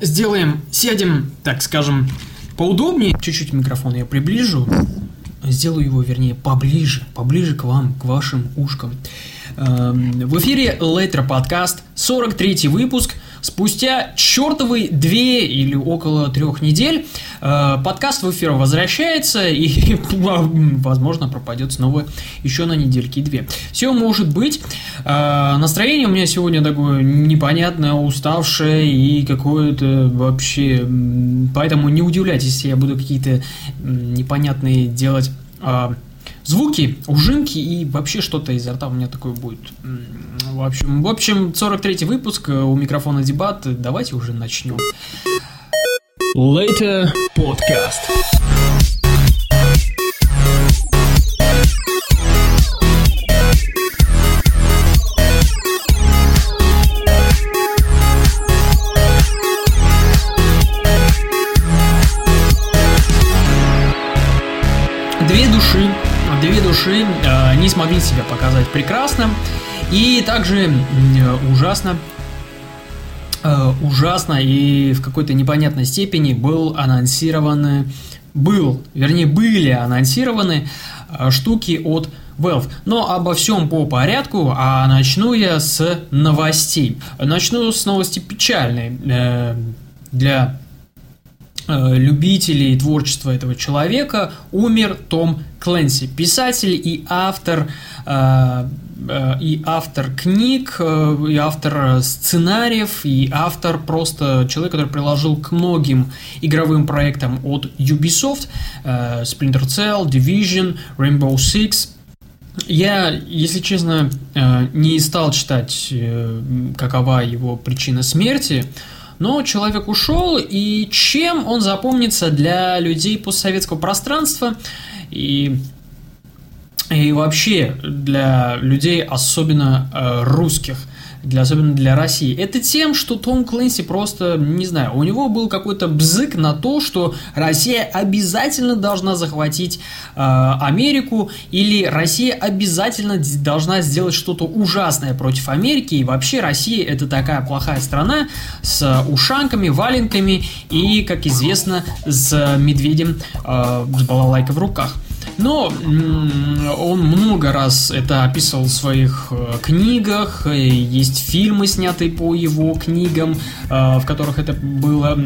сделаем, сядем, так скажем, поудобнее. Чуть-чуть микрофон я приближу. Сделаю его, вернее, поближе, поближе к вам, к вашим ушкам. Эм, В эфире Лейтер подкаст, 43 выпуск. Спустя чертовые две или около трех недель э, подкаст в эфир возвращается и, возможно, пропадет снова еще на недельки две. Все может быть. Э, Настроение у меня сегодня такое непонятное, уставшее и какое-то вообще... Поэтому не удивляйтесь, если я буду какие-то непонятные делать а, звуки, ужимки и вообще что-то изо рта у меня такое будет. В общем, в общем, 43 выпуск, э, у микрофона дебат, давайте уже начнем. Later Podcast. Смогли себя показать прекрасно и также э, ужасно э, ужасно и в какой-то непонятной степени был анонсированы, был, вернее, были анонсированы э, штуки от Valve. Но обо всем по порядку, а начну я с новостей. Начну с новости печальной для любителей творчества этого человека умер Том Клэнси, писатель и автор э, э, и автор книг, э, и автор сценариев, и автор просто человек, который приложил к многим игровым проектам от Ubisoft, э, Splinter Cell, Division, Rainbow Six. Я, если честно, э, не стал читать, э, какова его причина смерти, но человек ушел, и чем он запомнится для людей постсоветского пространства? И, и вообще для людей, особенно э, русских, для, особенно для России, это тем, что Том Клэнси просто, не знаю, у него был какой-то бзык на то, что Россия обязательно должна захватить э, Америку, или Россия обязательно должна сделать что-то ужасное против Америки, и вообще Россия это такая плохая страна с ушанками, валенками и, как известно, с медведем э, с балалайкой в руках. Но он много раз это описывал в своих э, книгах, э, есть фильмы, снятые по его книгам, э, в которых это было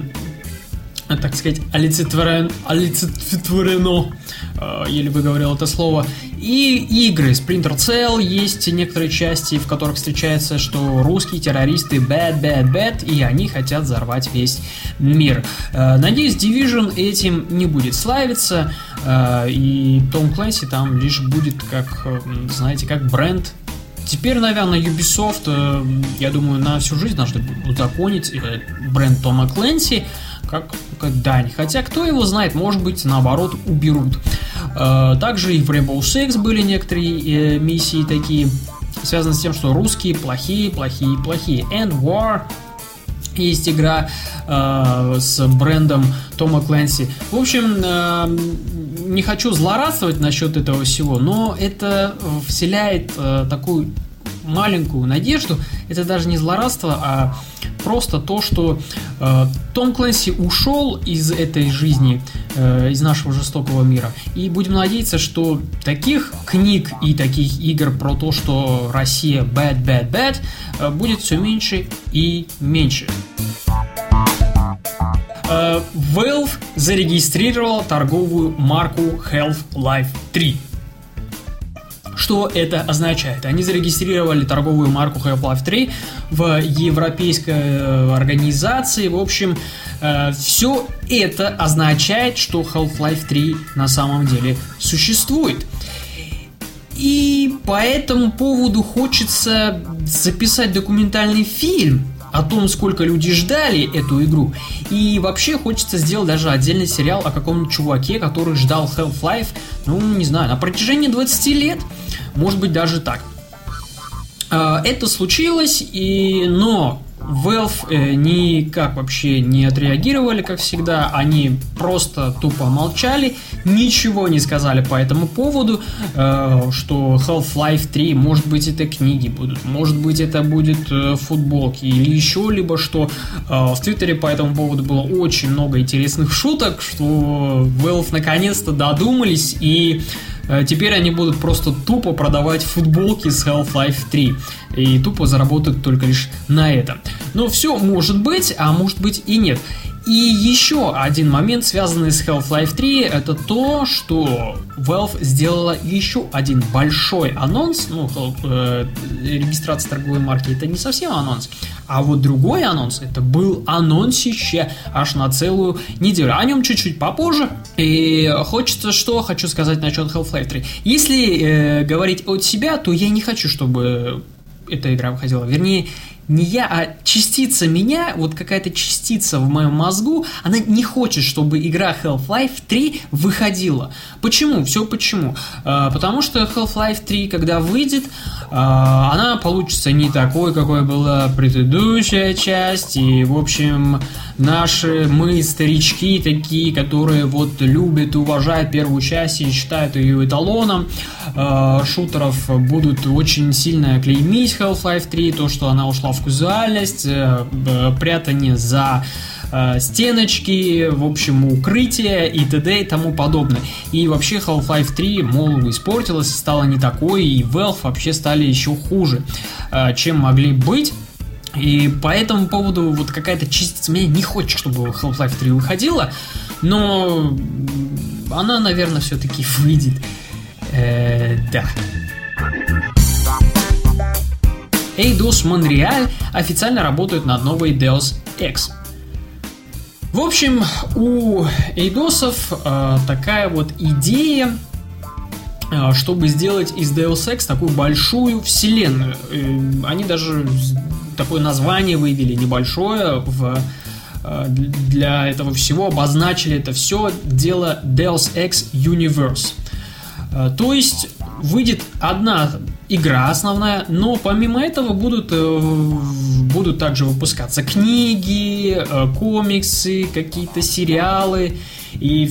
так сказать, олицетворен, олицетворено, э, еле выговорил это слово. И игры Splinter Cell есть некоторые части, в которых встречается, что русские террористы bad, bad, bad, и они хотят взорвать весь мир. Э, Надеюсь, Division этим не будет славиться, э, и Том Клэнси там лишь будет как, э, знаете, как бренд Теперь, наверное, Ubisoft, э, я думаю, на всю жизнь должны узаконить э, бренд Тома Клэнси как, дань. Хотя, кто его знает, может быть, наоборот, уберут. Э, Также и в Rainbow Six были некоторые э, миссии такие, связанные с тем, что русские плохие, плохие, плохие. End War есть игра э, с брендом Тома Клэнси. В общем, э, не хочу злорадствовать насчет этого всего, но это вселяет э, такую маленькую надежду. Это даже не злорадство, а просто то, что э, Том Клэнси ушел из этой жизни, э, из нашего жестокого мира. И будем надеяться, что таких книг и таких игр про то, что Россия bad, bad, bad, э, будет все меньше и меньше. Э, Valve зарегистрировала торговую марку Half-Life 3. Что это означает? Они зарегистрировали торговую марку Half-Life 3 в европейской э, организации. В общем, все это означает, что Half-Life 3 на самом деле существует. И по этому поводу хочется записать документальный фильм о том, сколько люди ждали эту игру. И вообще хочется сделать даже отдельный сериал о каком-то чуваке, который ждал Half-Life, ну, не знаю, на протяжении 20 лет. Может быть, даже так. А, Это случилось, и... но Valve э, никак вообще не отреагировали, как всегда. Они просто тупо молчали, ничего не сказали по этому поводу, э, что Half-Life 3, может быть, это книги будут, может быть, это будет э, футболки или еще либо что. В Твиттере по этому поводу было очень много интересных шуток, что Valve наконец-то додумались и теперь они будут просто тупо продавать футболки с Half-Life 3 и тупо заработают только лишь на этом. Но все может быть, а может быть и нет. И еще один момент, связанный с Half-Life 3, это то, что Valve сделала еще один большой анонс. Ну, э, регистрация торговой марки это не совсем анонс. А вот другой анонс, это был анонсище аж на целую неделю. О нем чуть-чуть попозже. И хочется что хочу сказать насчет Half-Life 3. Если э, говорить от себя, то я не хочу, чтобы эта игра выходила. Вернее, не я, а частица меня, вот какая-то частица в моем мозгу, она не хочет, чтобы игра Half-Life 3 выходила. Почему? Все почему? А, потому что Half-Life 3, когда выйдет, она получится не такой, какой была предыдущая часть, и, в общем, наши мы, старички такие, которые вот любят и уважают первую часть и считают ее эталоном э, шутеров, будут очень сильно клеймить Half-Life 3, то, что она ушла в казуальность, э, прятание за э, стеночки, в общем, укрытие и т.д. и тому подобное. И вообще Half-Life 3, мол, испортилась, стала не такой, и Valve вообще стали еще хуже, э, чем могли быть. И по этому поводу вот какая-то частица меня не хочет, чтобы Half-Life 3 выходила, но она, наверное, все-таки выйдет. Э, да. Eidos Montreal официально работают над новой Deus Ex. В общем, у Эйдосов э, такая вот идея Э, чтобы сделать из Deus Ex такую большую вселенную. Э, они даже такое название вывели небольшое в для этого всего обозначили это все дело Deus Ex Universe. То есть выйдет одна игра основная, но помимо этого будут, будут также выпускаться книги, комиксы, какие-то сериалы и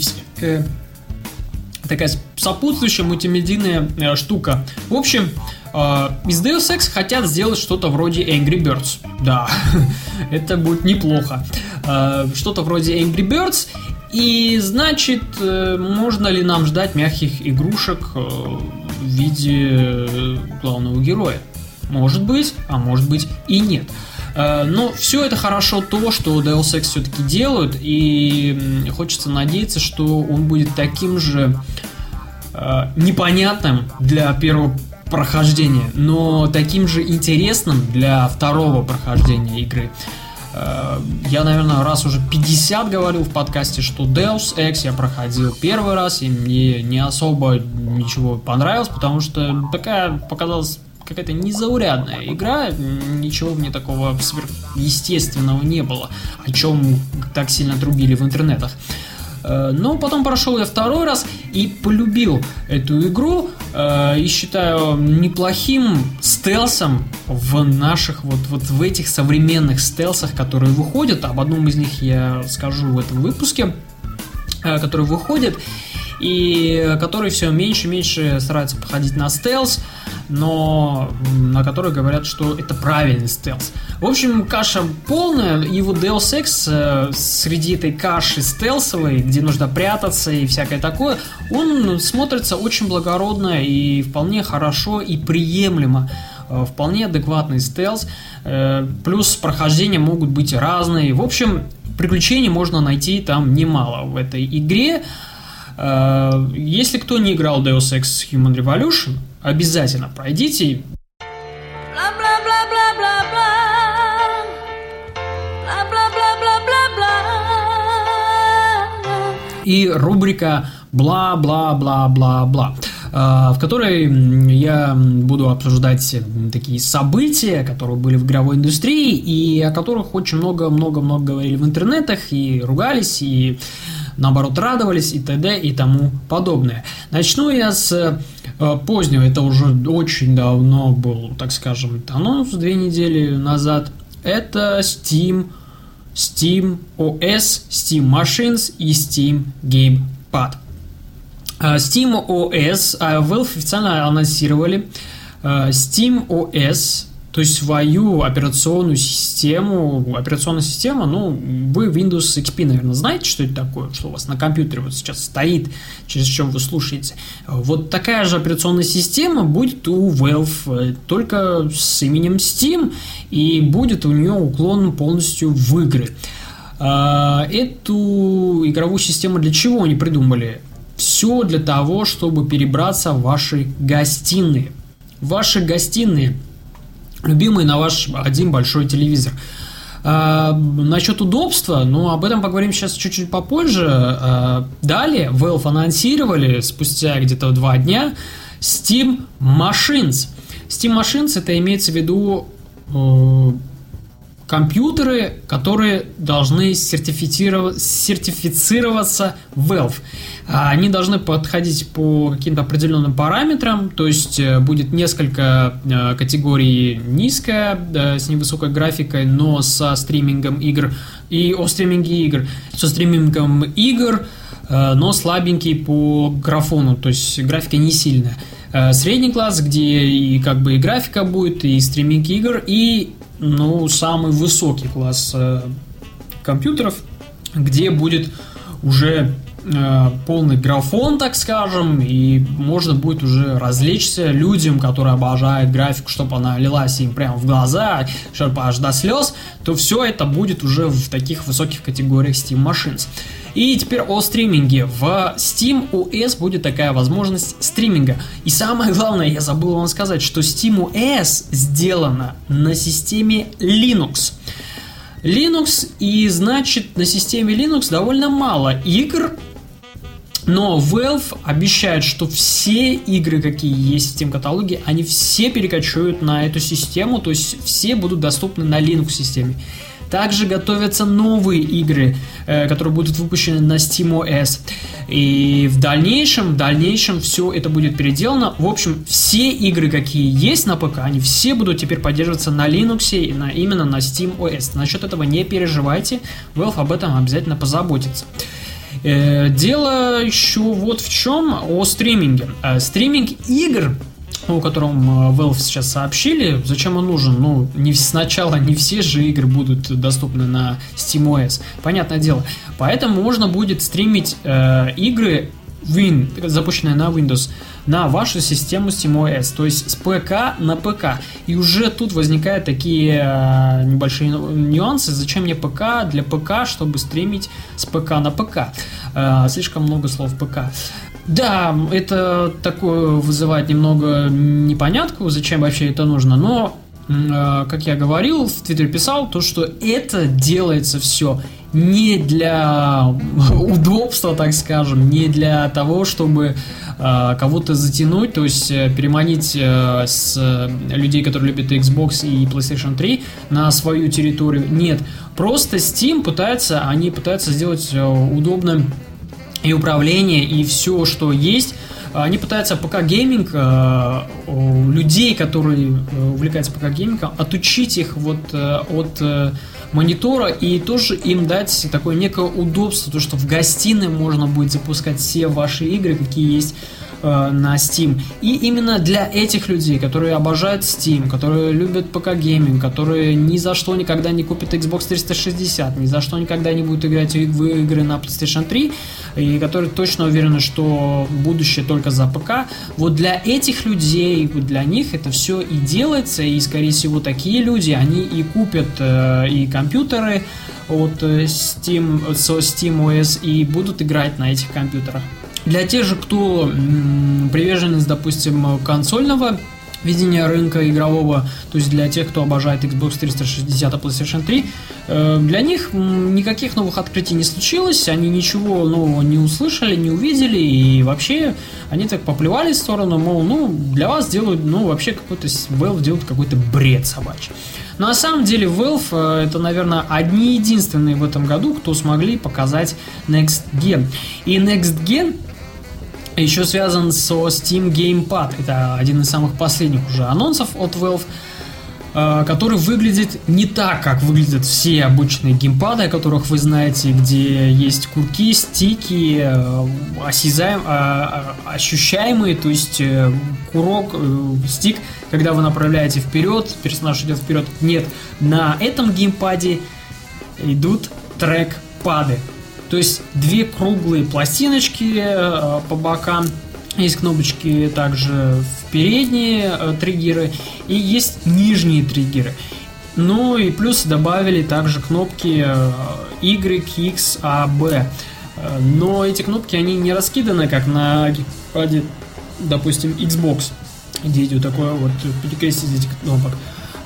такая сопутствующая мультимедийная э, штука. В общем, э, из Deus Ex хотят сделать что-то вроде Angry Birds. Да, это будет неплохо. Э, что-то вроде Angry Birds. И значит, э, можно ли нам ждать мягких игрушек э, в виде главного героя? Может быть, а может быть и нет. Э, но все это хорошо то, что Deus Ex все-таки делают, и хочется надеяться, что он будет таким же э, непонятным для первого прохождения, но таким же интересным для второго прохождения игры. Э, я, наверное, раз уже 50 говорил в подкасте, что Deus Ex я проходил первый раз, и мне не особо ничего понравилось, потому что такая показалась какая-то незаурядная игра, ничего мне такого сверхъестественного не было, о чем так сильно трубили в интернетах. Э, но потом прошел я второй раз и полюбил эту игру э, и считаю неплохим стелсом в наших вот, вот в этих современных стелсах, которые выходят. Об одном из них я скажу в этом выпуске, э, который выходит и который все меньше и меньше старается походить на стелс, но на который говорят, что это правильный стелс. В общем, каша полная, и вот Deus Ex э, среди этой каши стелсовой, где нужно прятаться и всякое такое, он смотрится очень благородно и вполне хорошо и приемлемо э, вполне адекватный стелс, э, плюс прохождения могут быть разные. В общем, приключений можно найти там немало в этой игре. Э, если кто не играл Deus Ex Human Revolution, обязательно пройдите. И рубрика бла-бла-бла-бла-бла в которой я буду обсуждать такие события, которые были в игровой индустрии и о которых очень много-много-много говорили в интернетах и ругались, и наоборот радовались и т.д. и тому подобное. Начну я с э, позднего, это уже очень давно был, так скажем, анонс две недели назад, это Steam, Steam OS, Steam Machines и Steam Gamepad. Steam OS Valve официально анонсировали Steam OS то есть свою операционную систему, операционная система, ну, вы Windows XP, наверное, знаете, что это такое, что у вас на компьютере вот сейчас стоит, через чем вы слушаете. Вот такая же операционная система будет у Valve, только с именем Steam, и будет у нее уклон полностью в игры. А, эту игровую систему для чего они придумали? Все для того, чтобы перебраться в ваши гостиные. Ваши гостиные – любимый на ваш один большой телевизор. А, насчет удобства, ну, об этом поговорим сейчас чуть-чуть попозже. А, далее Valve анонсировали спустя где-то два дня Steam Machines. Steam Machines это имеется в виду э, компьютеры, которые должны сертифицироваться Valve. А они должны подходить по каким-то определенным параметрам, то есть э, будет несколько э, категорий низкая, с невысокой графикой, но со стримингом игр, и о стриминге игр, со стримингом игр, э, но слабенький по графону, то есть графика не сильная. Средний класс, где и как бы и графика будет, и стриминг игр, и ну, самый высокий класс э, компьютеров, где будет уже полный графон, так скажем, и можно будет уже развлечься людям, которые обожают графику, чтобы она лилась им прямо в глаза, чтобы аж до слез, то все это будет уже в таких высоких категориях Steam Machines. И теперь о стриминге. В Steam OS будет такая возможность стриминга. И самое главное, я забыл вам сказать, что Steam OS сделана на системе Linux. Linux, и значит на системе Linux довольно мало игр, но Valve обещает, что все игры, какие есть в Steam каталоге, они все перекочуют на эту систему, то есть все будут доступны на Linux системе. Также готовятся новые игры, э, которые будут выпущены на SteamOS. И в дальнейшем, в дальнейшем все это будет переделано. В общем, все игры, какие есть на ПК, они все будут теперь поддерживаться на Linux и на, именно на SteamOS. Насчет этого не переживайте, Valve об этом обязательно позаботится. Э, дело еще вот в чем о стриминге. Э, стриминг игр о котором э, Valve сейчас сообщили. Зачем он нужен? Ну, не сначала не все же игры будут доступны на SteamOS. Понятное дело. Поэтому можно будет стримить э, игры Win, запущенные на Windows, на вашу систему SteamOS, то есть с ПК на ПК. И уже тут возникают такие э, небольшие нюансы. Зачем мне ПК для ПК, чтобы стримить с ПК на ПК? Э, слишком много слов ПК. Да, это такое вызывает немного непонятку, зачем вообще это нужно, но, э, как я говорил, в Твиттере писал, то, что это делается все не для удобства, так скажем, не для того, чтобы э, кого-то затянуть, то есть э, переманить э, с людей, которые любят Xbox и PlayStation 3 на свою территорию. Нет, просто Steam пытается, они пытаются сделать э, удобным и управление, и все, что есть. Они пытаются ПК-гейминг, э, людей, которые э, увлекаются ПК-геймингом, отучить их вот э, от монитора и тоже им дать такое некое удобство, то что в гостиной можно будет запускать все ваши игры, какие есть э, на Steam. И именно для этих людей, которые обожают Steam, которые любят ПК гейминг, которые ни за что никогда не купят Xbox 360, ни за что никогда не будут играть в игры на PlayStation 3, и которые точно уверены, что будущее только за ПК, вот для этих людей, для них это все и делается, и скорее всего такие люди, они и купят э, и компьютеры от э, Steam, со SteamOS и будут играть на этих компьютерах. Для тех же, кто приверженец, допустим, консольного видения рынка игрового, то есть для тех, кто обожает Xbox 360 и PlayStation 3, э, для них никаких новых открытий не случилось, они ничего нового не услышали, не увидели, и вообще они так поплевали в сторону, мол, ну, для вас делают, ну, вообще какой-то, Valve делают какой-то бред собачий. Но на самом деле Valve э, это, наверное, одни единственные в этом году, кто смогли показать Next Gen. И Next Gen еще связан со Steam Gamepad. Это один из самых последних уже анонсов от Valve. Э, который выглядит не так, как выглядят все обычные геймпады, о которых вы знаете, где есть курки, стики, э, осязаем, а, а, ощущаемые, то есть э, курок, стик, когда вы направляете вперед, персонаж идет вперед. Нет, на этом геймпаде идут трекпады. То есть две круглые пластиночки по бокам есть кнопочки также в передние э, триггеры и есть нижние триггеры. Ну и плюс добавили также кнопки э, Y, X, A, B. Э, но эти кнопки, они не раскиданы, как на геймпаде, допустим, Xbox, где идет такое вот перекрестие этих кнопок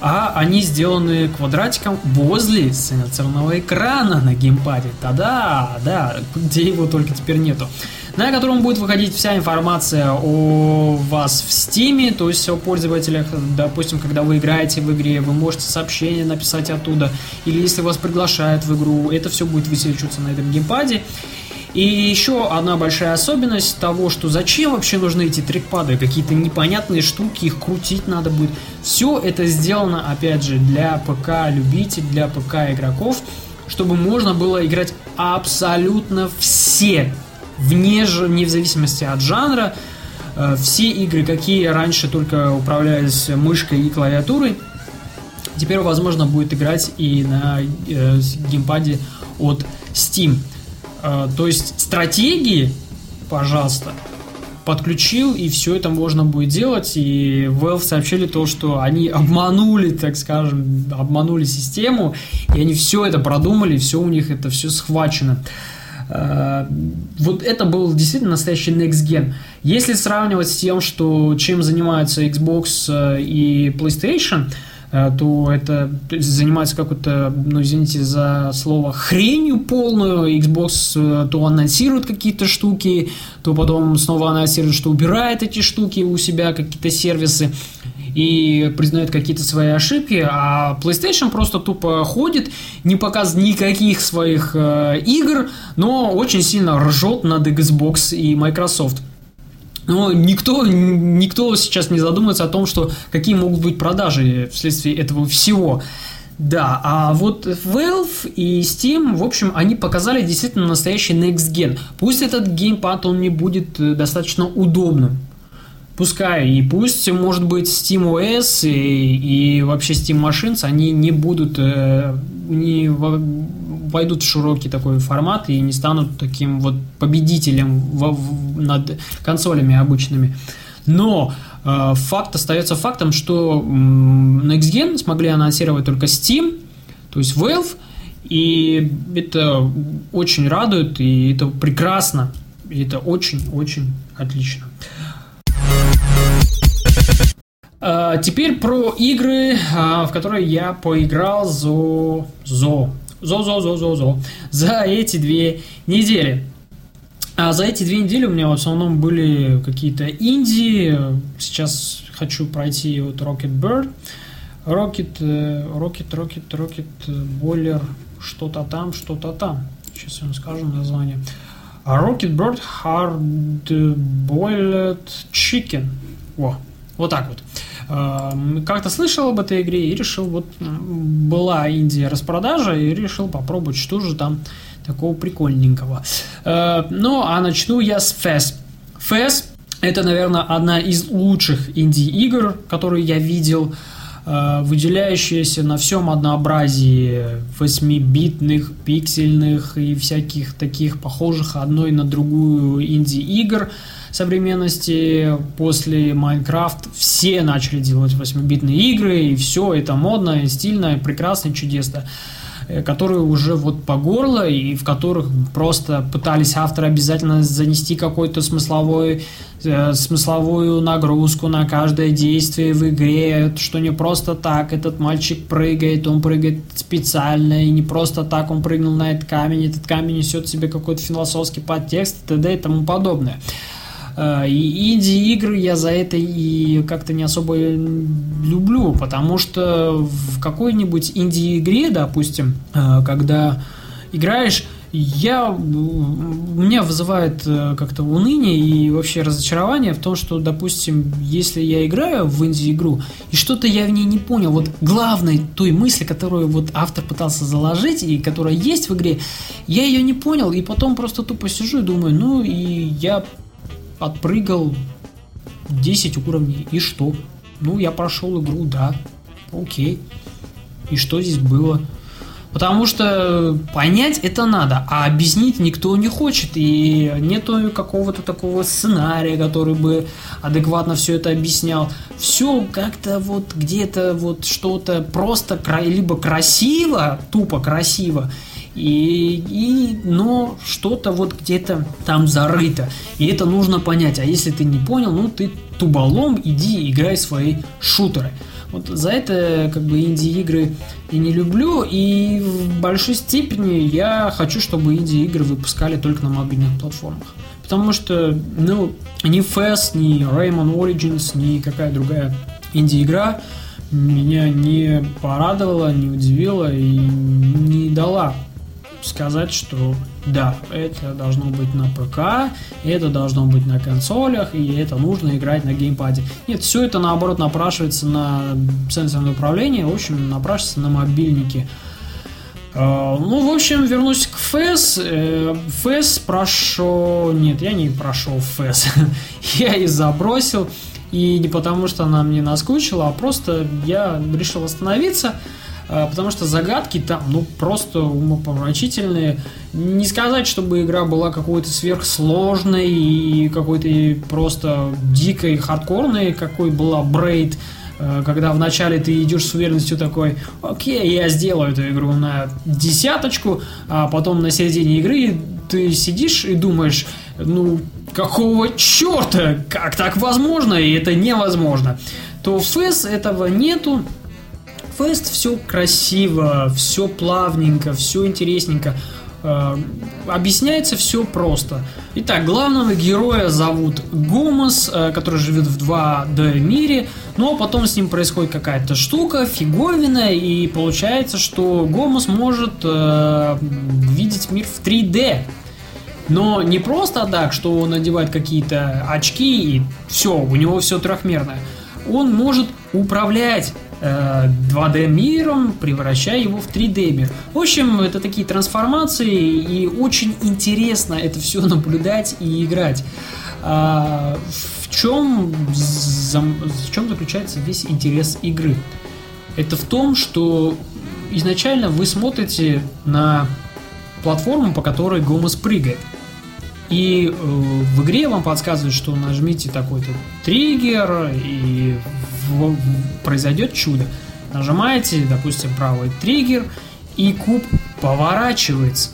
а они сделаны квадратиком возле сенсорного экрана на геймпаде. Тогда, да, где его только теперь нету. На котором будет выходить вся информация о вас в Steam, то есть о пользователях. Допустим, когда вы играете в игре, вы можете сообщение написать оттуда, или если вас приглашают в игру, это все будет высвечиваться на этом геймпаде. И еще одна большая особенность того, что зачем вообще нужны эти трекпады, какие-то непонятные штуки, их крутить надо будет. Все это сделано, опять же, для ПК-любителей, для ПК-игроков, чтобы можно было играть абсолютно все, вне, вне зависимости от жанра, э, все игры, какие раньше только управлялись мышкой и клавиатурой, теперь возможно будет играть и на э, геймпаде от Steam. А, то есть стратегии, пожалуйста, подключил, и все это можно будет делать. И Valve сообщили то, что они обманули, так скажем, обманули систему, и они все это продумали, все у них это все схвачено. А, вот это был действительно настоящий next gen. Если сравнивать с тем, что чем занимаются Xbox э, и PlayStation, то это занимается какой-то, ну извините за слово, хренью полную. Xbox э, то анонсирует какие-то штуки, то потом снова анонсирует, что убирает эти штуки у себя, какие-то сервисы и признает какие-то свои ошибки, а PlayStation просто тупо ходит, не показывает никаких своих э, игр, но очень сильно ржет над Xbox и Microsoft. Но никто, никто сейчас не задумывается о том, что какие могут быть продажи вследствие этого всего. Да, а вот Valve и Steam, в общем, они показали действительно настоящий next gen. Пусть этот геймпад, он не будет э, достаточно удобным, Пускай, и пусть, может быть, SteamOS и, и вообще Steam Machines, они не будут, э, не войдут в широкий такой формат и не станут таким вот победителем в, в, над консолями обычными. Но э, факт остается фактом, что э, Next Gen смогли анонсировать только Steam, то есть Valve, и это очень радует, и это прекрасно, и это очень-очень отлично. А, теперь про игры, а, в которые я поиграл за... за... За, за, за, за, за. За эти две недели. А за эти две недели у меня в основном были какие-то инди. Сейчас хочу пройти вот Rocket Bird. Rocket, э, Rocket, Rocket, Rocket, Boiler, что-то там, что-то там. Сейчас я вам скажу название. Rocket Bird Hard Boiled Chicken. Во, вот так вот. Как-то слышал об этой игре и решил, вот была Индия распродажа и решил попробовать, что же там такого прикольненького. Э, ну, а начну я с FES. FES это, наверное, одна из лучших инди-игр, которые я видел, э, выделяющаяся на всем однообразии 8-битных, пиксельных и всяких таких похожих одной на другую инди-игр современности, после Майнкрафт все начали делать 8-битные игры, и все это модно, и стильно, и прекрасно, и чудесно э, которые уже вот по горло и в которых просто пытались авторы обязательно занести какой-то смысловой, э, смысловую нагрузку на каждое действие в игре, что не просто так этот мальчик прыгает, он прыгает специально, и не просто так он прыгнул на этот камень, этот камень несет в себе какой-то философский подтекст и т.д. и тому подобное. Э, и инди-игры я за это и как-то не особо люблю, потому что в какой-нибудь инди-игре, допустим, э, когда играешь, я, меня вызывает э, как-то уныние и вообще разочарование в том, что, допустим, если я играю в инди-игру, и что-то я в ней не понял, вот главной той мысли, которую вот автор пытался заложить, и которая есть в игре, я ее не понял, и потом просто тупо сижу и думаю, ну, и я отпрыгал 10 уровней, и что? Ну, я прошел игру, да, окей. И что здесь было? Потому что понять это надо, а объяснить никто не хочет. И нету какого-то такого сценария, который бы адекватно все это объяснял. Все как-то вот где-то вот что-то просто либо красиво, тупо красиво, и, и, но что-то вот где-то там зарыто. И это нужно понять. А если ты не понял, ну ты туболом, иди играй свои шутеры. Вот за это как бы инди-игры и не люблю, и в большой степени я хочу, чтобы инди-игры выпускали только на мобильных платформах. Потому что, ну, ни FES, ни Rayman Origins, ни какая другая инди-игра меня не порадовала, не удивила и не дала сказать, что да, это должно быть на ПК, это должно быть на консолях, и это нужно играть на геймпаде. Нет, все это наоборот напрашивается на сенсорное управление, в общем, напрашивается на мобильнике. А, ну, в общем, вернусь к FES. FES прошел... Нет, я не прошел FES. я и забросил. И не потому, что она мне наскучила, а просто я решил остановиться. А, потому что загадки там, ну, просто умопомрачительные. Не сказать, чтобы игра была какой-то сверхсложной и какой-то просто дикой, хардкорной, какой была Брейд, а, когда вначале ты идешь с уверенностью такой, окей, я сделаю эту игру на десяточку, а потом на середине игры ты сидишь и думаешь, ну, какого черта, как так возможно, и это невозможно, то в FES этого нету, Фест все красиво, все плавненько, все интересненько. Э, объясняется все просто. Итак, главного героя зовут Гомос, э, который живет в 2D мире, но потом с ним происходит какая-то штука, фиговина, и получается, что Гомос может э, видеть мир в 3D. Но не просто так, что он надевает какие-то очки и все, у него все трехмерное. Он может управлять 2D э, миром, превращая его в 3D мир. В общем, это такие трансформации, и очень интересно это все наблюдать и играть. А, в чем, в чем заключается весь интерес игры? Это в том, что изначально вы смотрите на платформу, по которой Гомес прыгает. И э, в игре вам подсказывают, что нажмите такой-то триггер, и произойдет чудо. Нажимаете, допустим, правый триггер, и куб поворачивается.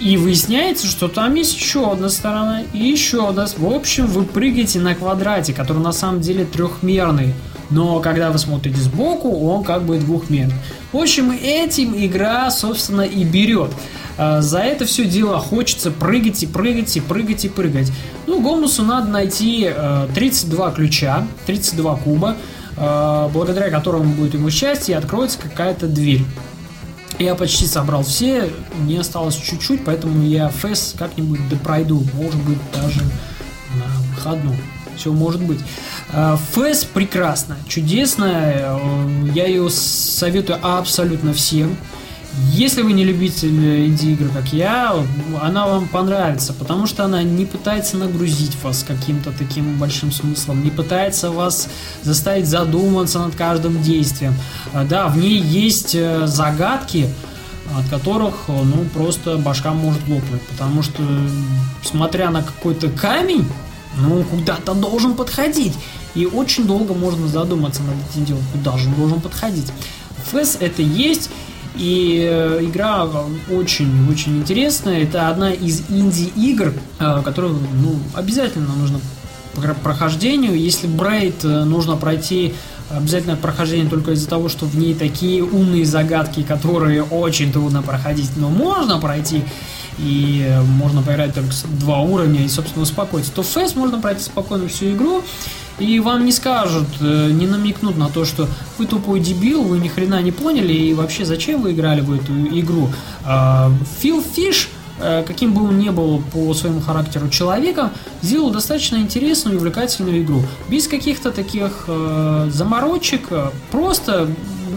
И выясняется, что там есть еще одна сторона и еще одна. В общем, вы прыгаете на квадрате, который на самом деле трехмерный. Но когда вы смотрите сбоку, он как бы двухмерный. В общем, этим игра, собственно, и берет. А, за это все дело хочется прыгать и прыгать и прыгать и прыгать. Ну, Гомусу надо найти 32 э, ключа, 32 куба, э, благодаря которым будет ему счастье и откроется какая-то дверь. Я почти собрал все, мне осталось чуть-чуть, поэтому я фэс как-нибудь допройду, может быть даже на выходном. Все может быть. Э, фэс прекрасная, чудесная, я ее советую абсолютно всем. Если вы не любитель инди-игр, как я, она вам понравится, потому что она не пытается нагрузить вас каким-то таким большим смыслом, не пытается вас заставить задуматься над каждым действием. А, да, в ней есть э, загадки, от которых, э, ну, просто башка может лопнуть, потому что, смотря на какой-то камень, ну, куда-то должен подходить. И очень долго можно задуматься над этим делом, куда же он должен подходить. Фэс это есть, и э, игра очень-очень интересная. Это одна из инди-игр, э, которую ну, обязательно нужно прохождению. Если Брейд э, нужно пройти обязательно прохождение только из-за того, что в ней такие умные загадки, которые очень трудно проходить, но можно пройти, и можно поиграть только два уровня и, собственно, успокоиться, то в FES можно пройти спокойно всю игру, и вам не скажут, э, не намекнут на то, что вы тупой дебил, вы ни хрена не поняли, и вообще зачем вы играли в эту игру. А, Фил Фиш э, каким бы он ни был по своему характеру человеком, сделал достаточно интересную и увлекательную игру. Без каких-то таких э, заморочек, просто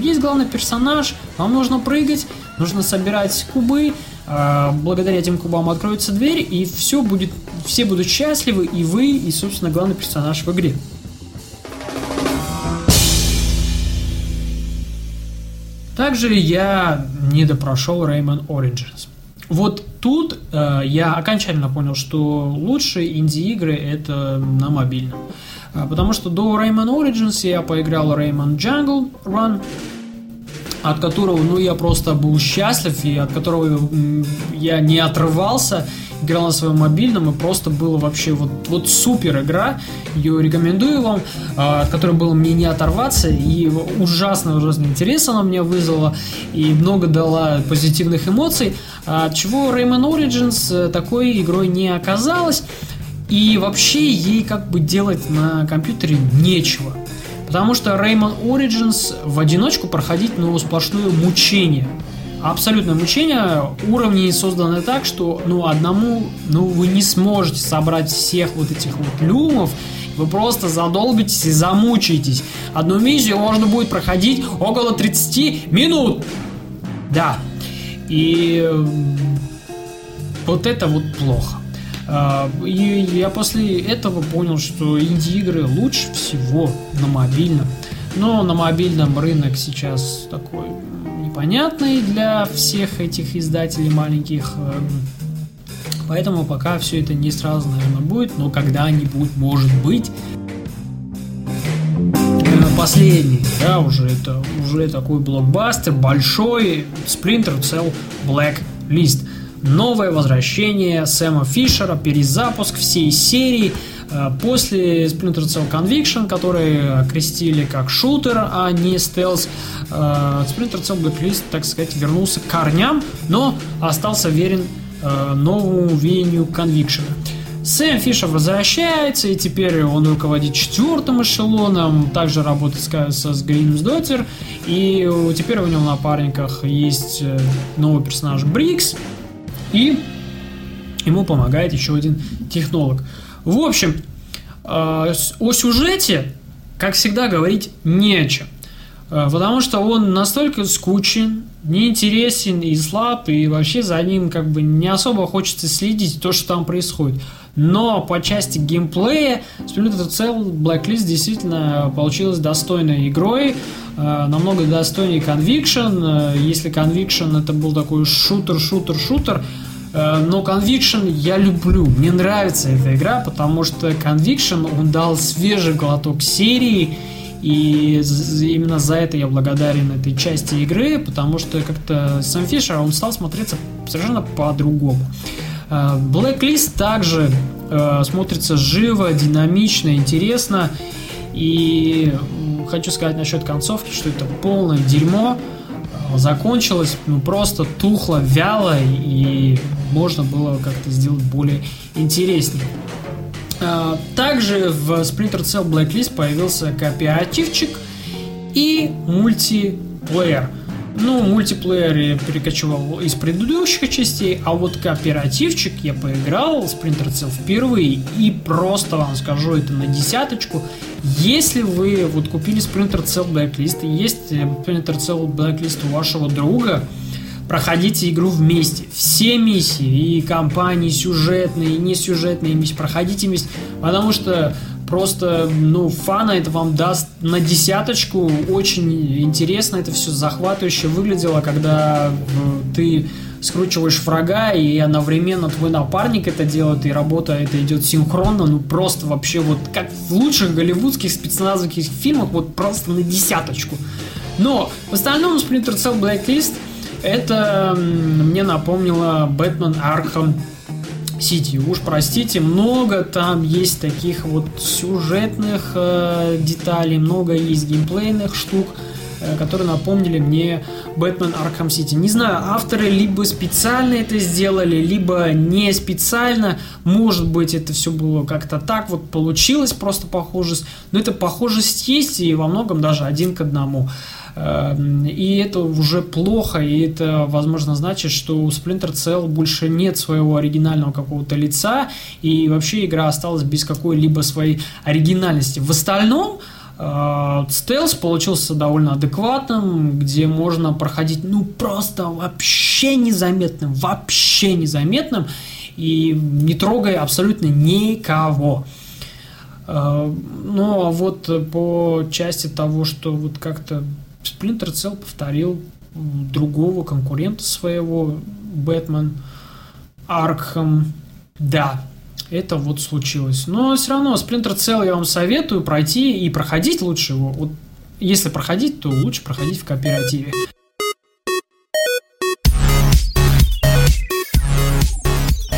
есть главный персонаж, вам нужно прыгать, нужно собирать кубы, благодаря этим кубам откроется дверь, и все будет, все будут счастливы, и вы, и, собственно, главный персонаж в игре. Также я не допрошел Rayman Origins. Вот тут э, я окончательно понял, что лучшие инди-игры это на мобильном. А, потому что до Rayman Origins я поиграл Rayman Jungle Run, от которого, ну, я просто был счастлив, и от которого я не отрывался играл на своем мобильном, и просто было вообще вот, вот супер игра. Ее рекомендую вам, а, от которой было мне не оторваться, и ужасно-ужасно интерес она мне вызвала, и много дала позитивных эмоций, от чего Rayman Origins э, такой игрой не оказалась, и вообще ей как бы делать на компьютере нечего. Потому что Rayman Origins в одиночку проходить, ну, сплошное мучение абсолютное мучение. Уровни созданы так, что ну одному ну вы не сможете собрать всех вот этих вот люмов. Вы просто задолбитесь и замучаетесь. Одну миссию можно будет проходить около 30 минут. Да. И вот это вот плохо. А, и я после этого понял, что инди-игры лучше всего на мобильном. Но на мобильном рынок сейчас такой понятный для всех этих издателей маленьких. Эм, поэтому пока все это не сразу, наверное, будет, но когда-нибудь может быть. Э, последний, да, уже это уже такой блокбастер, большой Splinter Cell Black List. Новое возвращение Сэма Фишера, перезапуск всей серии – Э, после Splinter Cell Conviction, который окрестили как шутер, а не стелс, э, Splinter Cell Blacklist, так сказать, вернулся к корням, но остался верен э, новому веянию Conviction. Сэм Фишер возвращается, и теперь он руководит четвертым эшелоном, также работает с, с Гринс Доттер, и теперь у него на напарниках есть новый персонаж Брикс, и ему помогает еще один технолог. В общем, э, о сюжете, как всегда, говорить не о чем. Э, потому что он настолько скучен, неинтересен и слаб, и вообще за ним как бы не особо хочется следить то, что там происходит. Но по части геймплея Splinter Cell Blacklist действительно получилась достойной игрой, э, намного достойнее Conviction. Если Conviction это был такой шутер-шутер-шутер, Э, но Conviction я люблю, мне нравится эта игра, потому что Conviction, он дал свежий глоток серии, и именно за это я благодарен этой части игры, потому что как-то сам Фишер, он стал смотреться совершенно по-другому. Э, Blacklist также э, смотрится живо, динамично, интересно, и хочу сказать насчет концовки, что это полное дерьмо, закончилось ну, просто тухло, вяло, и можно было как-то сделать более интереснее. Также в Splinter Cell Blacklist появился кооперативчик и мультиплеер. Ну, мультиплеер я перекочевал из предыдущих частей, а вот кооперативчик я поиграл в Splinter Cell впервые, и просто вам скажу это на десяточку. Если вы вот купили Splinter Cell Blacklist, и есть Splinter Cell Blacklist у вашего друга, проходите игру вместе. Все миссии, и компании сюжетные, и несюжетные миссии, проходите вместе, потому что просто, ну, фана это вам даст на десяточку. Очень интересно это все захватывающе выглядело, когда ты скручиваешь врага, и одновременно твой напарник это делает, и работа это идет синхронно, ну просто вообще вот как в лучших голливудских спецназовских фильмах, вот просто на десяточку. Но в остальном Splinter Cell Blacklist это мне напомнило Batman Arkham City. Уж простите, много там есть таких вот сюжетных э, деталей, много есть геймплейных штук, которые напомнили мне Batman Arkham City. Не знаю, авторы либо специально это сделали, либо не специально. Может быть, это все было как-то так вот получилось, просто похожесть. Но эта похожесть есть и во многом даже один к одному. Эм, и это уже плохо, и это, возможно, значит, что у Splinter Cell больше нет своего оригинального какого-то лица, и вообще игра осталась без какой-либо своей оригинальности. В остальном, э, стелс получился довольно адекватным, где можно проходить, ну, просто вообще незаметным, вообще незаметным, и не трогая абсолютно никого. Э, ну, а вот по части того, что вот как-то Splinter Cell повторил другого конкурента своего, Бэтмен Аркхам. Да, это вот случилось. Но все равно Splinter Cell я вам советую пройти и проходить лучше его. Вот если проходить, то лучше проходить в кооперативе.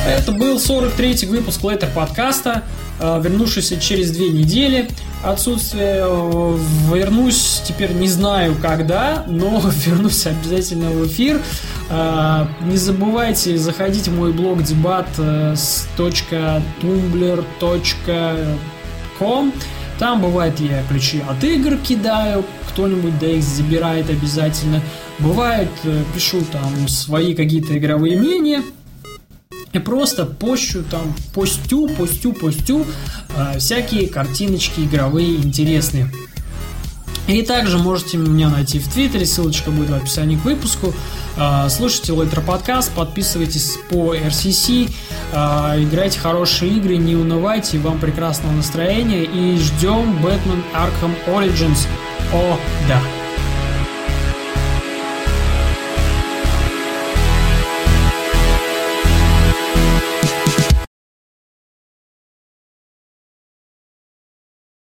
Это был 43-й выпуск Лейтер подкаста, вернувшийся через две недели отсутствия. Э, вернусь теперь не знаю когда, но вернусь обязательно в эфир. Э, не забывайте заходить в мой блог debat.tumblr.com там бывает я ключи от игр кидаю, кто-нибудь да их забирает обязательно. Бывает, пишу там свои какие-то игровые мнения, и просто пощу там, постю, постю, постю э, всякие картиночки игровые интересные. И также можете меня найти в Твиттере, ссылочка будет в описании к выпуску. Э, слушайте Лейтер подкаст, подписывайтесь по RCC, э, играйте хорошие игры, не унывайте, вам прекрасного настроения и ждем Batman Arkham Origins. О, да!